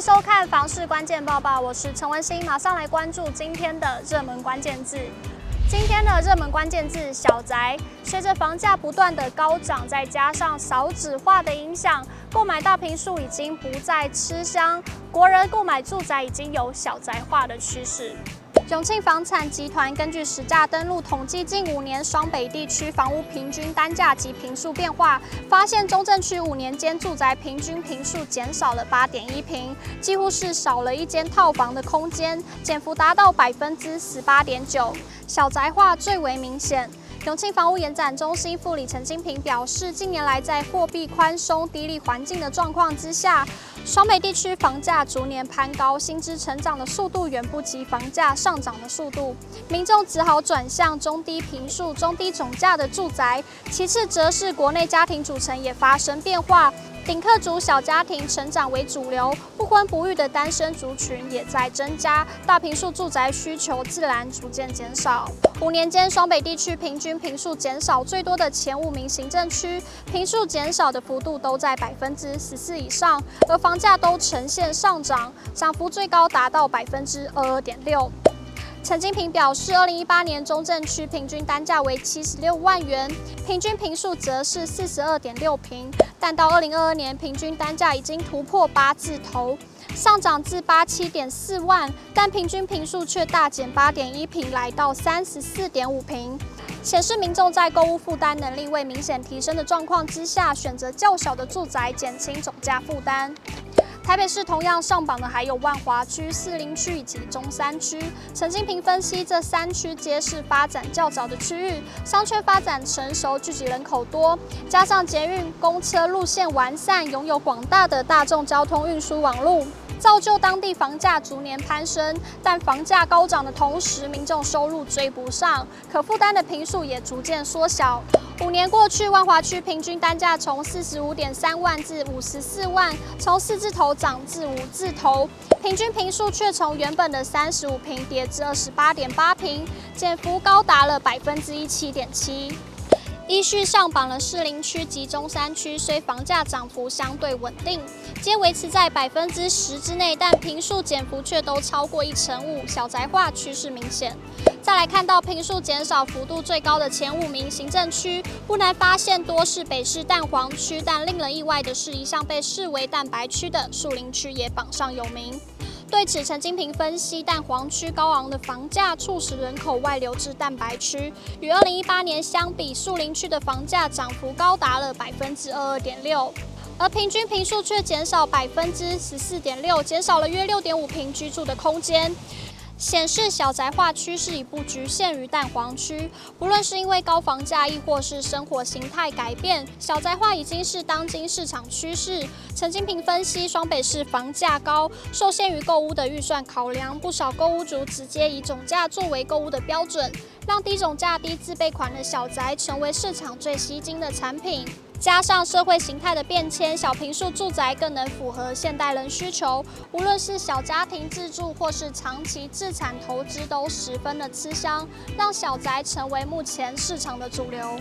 收看房市关键报报，我是陈文心，马上来关注今天的热门关键字。今天的热门关键字：小宅。随着房价不断的高涨，再加上少子化的影响，购买大平数已经不再吃香，国人购买住宅已经有小宅化的趋势。永庆房产集团根据实价登录统计，近五年双北地区房屋平均单价及坪数变化，发现中正区五年间住宅平均坪数减少了八点一坪，几乎是少了一间套房的空间，减幅达到百分之十八点九，小宅化最为明显。永庆房屋研展中心副理陈金平表示，近年来在货币宽松、低利环境的状况之下，双北地区房价逐年攀高，薪资成长的速度远不及房价上涨的速度，民众只好转向中低平数、中低总价的住宅。其次，则是国内家庭组成也发生变化。顶客族小家庭成长为主流，不婚不育的单身族群也在增加，大坪数住宅需求自然逐渐减少。五年间，双北地区平均坪数减少最多的前五名行政区，坪数减少的幅度都在百分之十四以上，而房价都呈现上涨，涨幅最高达到百分之二二点六。陈金平表示，二零一八年中正区平均单价为七十六万元，平均坪数则是四十二点六坪，但到二零二二年，平均单价已经突破八字头，上涨至八七点四万，但平均坪数却大减八点一坪，来到三十四点五坪，显示民众在购物负担能力未明显提升的状况之下，选择较小的住宅，减轻总价负担。台北市同样上榜的还有万华区、士林区以及中山区。陈金平分析，这三区皆是发展较早的区域，商圈发展成熟，聚集人口多，加上捷运、公车路线完善，拥有广大的大众交通运输网络，造就当地房价逐年攀升。但房价高涨的同时，民众收入追不上，可负担的坪数也逐渐缩小。五年过去，万华区平均单价从四十五点三万至五十四万，从四字头涨至五字头，平均坪数却从原本的三十五坪跌至二十八点八坪，减幅高达了百分之一七点七。依序上榜的士林区及中山区，虽房价涨幅相对稳定，皆维持在百分之十之内，但坪数减幅却都超过一成五，小宅化趋势明显。再来看到坪数减少幅度最高的前五名行政区，不难发现多是北市蛋黄区，但令人意外的是，一向被视为蛋白区的树林区也榜上有名。对此，陈金平分析，但黄区高昂的房价促使人口外流至蛋白区，与二零一八年相比，树林区的房价涨幅高达了百分之二二点六，而平均平数却减少百分之十四点六，减少了约六点五平居住的空间。显示小宅化趋势已不局限于蛋黄区，不论是因为高房价，亦或是生活形态改变，小宅化已经是当今市场趋势。陈金平分析，双北市房价高，受限于购屋的预算考量，不少购屋族直接以总价作为购屋的标准，让低总价、低自备款的小宅成为市场最吸睛的产品。加上社会形态的变迁，小平数住宅更能符合现代人需求。无论是小家庭自住，或是长期自产投资，都十分的吃香，让小宅成为目前市场的主流。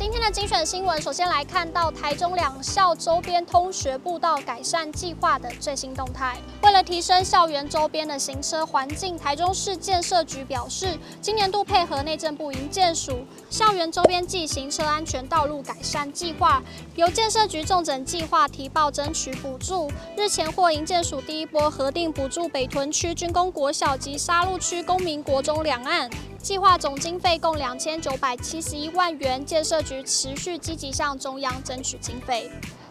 今天的精选新闻，首先来看到台中两校周边通学步道改善计划的最新动态。为了提升校园周边的行车环境，台中市建设局表示，今年度配合内政部营建署校园周边暨行车安全道路改善计划，由建设局重整计划提报争取补助。日前获营建署第一波核定补助北屯区军工国小及沙鹿区公民国中两案。计划总经费共两千九百七十一万元，建设局持续积极向中央争取经费。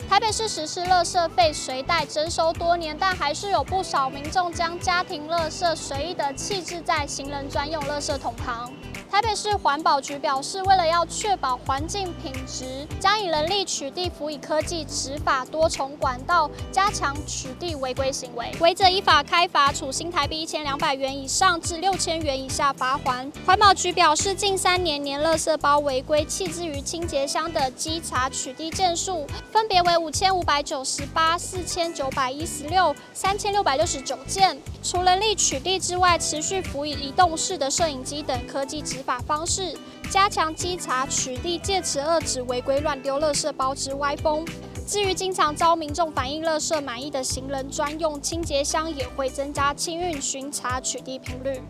台北市实施垃圾费随袋征收多年，但还是有不少民众将家庭垃圾随意的弃置在行人专用垃圾桶旁。台北市环保局表示，为了要确保环境品质，将以人力取缔辅以科技执法多重管道，加强取缔违规行为。违者依法开罚，处新台币一千两百元以上至六千元以下罚锾。环保局表示，近三年年垃圾包违规弃置于清洁箱的稽查取缔件数，分别为五千五百九十八、四千九百一十六、三千六百六十九件。除人力取缔之外，持续辅以移动式的摄影机等科技执执法方式，加强稽查取缔，借此遏止违规乱丢垃圾包之歪风。至于经常遭民众反映垃圾满溢的行人专用清洁箱，也会增加清运巡查取缔频率。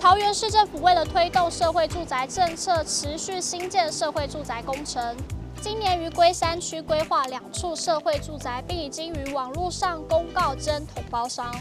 桃园市政府为了推动社会住宅政策，持续新建社会住宅工程。今年于龟山区规划两处社会住宅，并已经于网络上公告征统包商。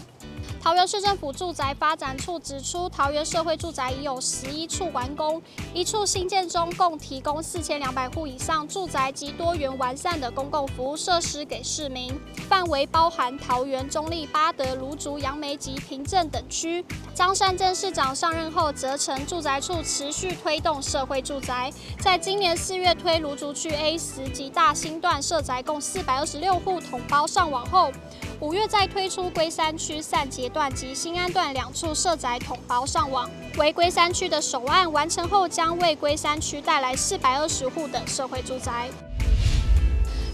桃园市政府住宅发展处指出，桃园社会住宅已有十一处完工，一处新建中，共提供四千两百户以上住宅及多元完善的公共服务设施给市民，范围包含桃园中坜、八德、芦竹、杨梅及平镇等区。张善镇市长上任后，责成住宅处持续推动社会住宅，在今年四月推芦竹区 A 十及大兴段社宅共四百二十六户统包上网后，五月再推出龟山区善捷段及新安段两处社宅统包上网，为龟山区的首案，完成后将为龟山区带来四百二十户的社会住宅。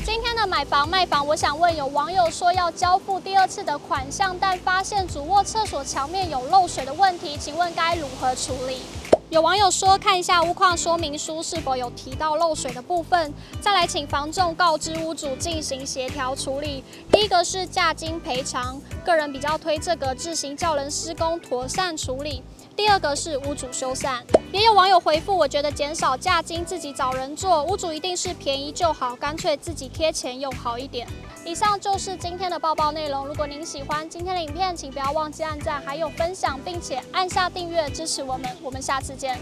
今天的买房卖房，我想问有网友说要交付第二次的款项，但发现主卧厕所墙面有漏水的问题，请问该如何处理？有网友说，看一下屋况说明书是否有提到漏水的部分，再来请房仲告知屋主进行协调处理。第一个是价金赔偿，个人比较推这个自行叫人施工妥善处理。第二个是屋主修缮。也有网友回复，我觉得减少价金自己找人做，屋主一定是便宜就好，干脆自己贴钱用好一点。以上就是今天的报报内容。如果您喜欢今天的影片，请不要忘记按赞，还有分享，并且按下订阅支持我们。我们下次见。